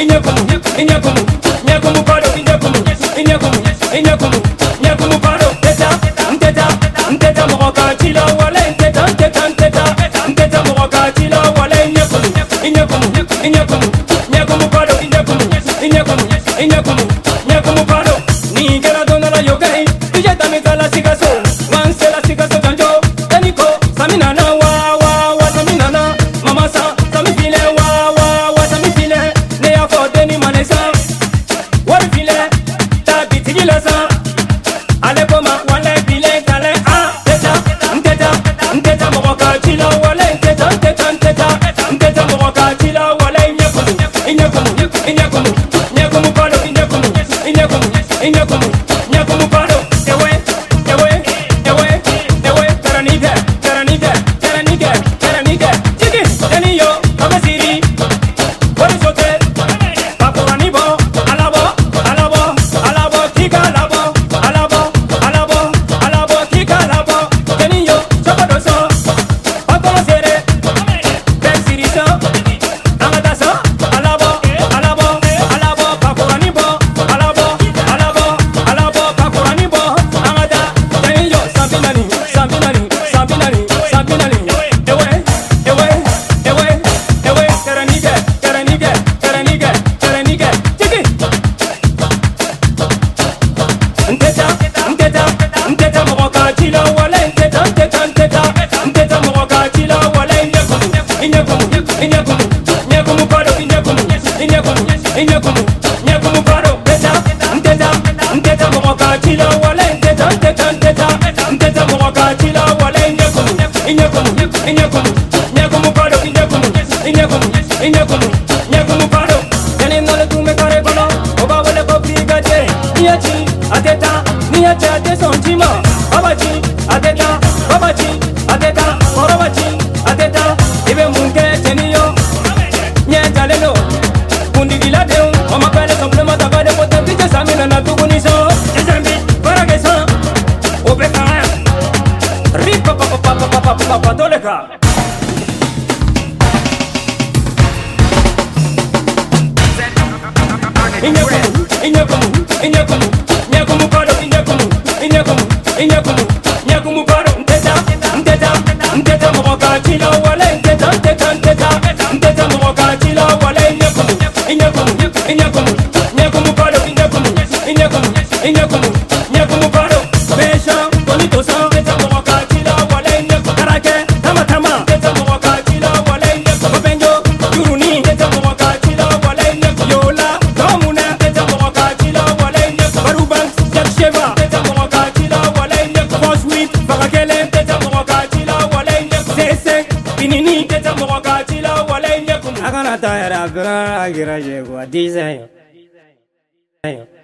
Inyekumu, inyekumu, inyekumu, inyekumu, inyekumu, inyekumu, Inyekumu, nyekumu paro Ni kera dona la yokai Ije tamika la sigaso Wanse sigaso janjo Eniko, samina na wa wa wa Samina mama sa Sami file wa Sami file, ne afo deni manesa Wari file, tabi tigila sa Yeah, come on. chache sonjima babaji adeta babaji adeta borobaji adeta ibe Pirata era branca, chegou a desenho. desenho.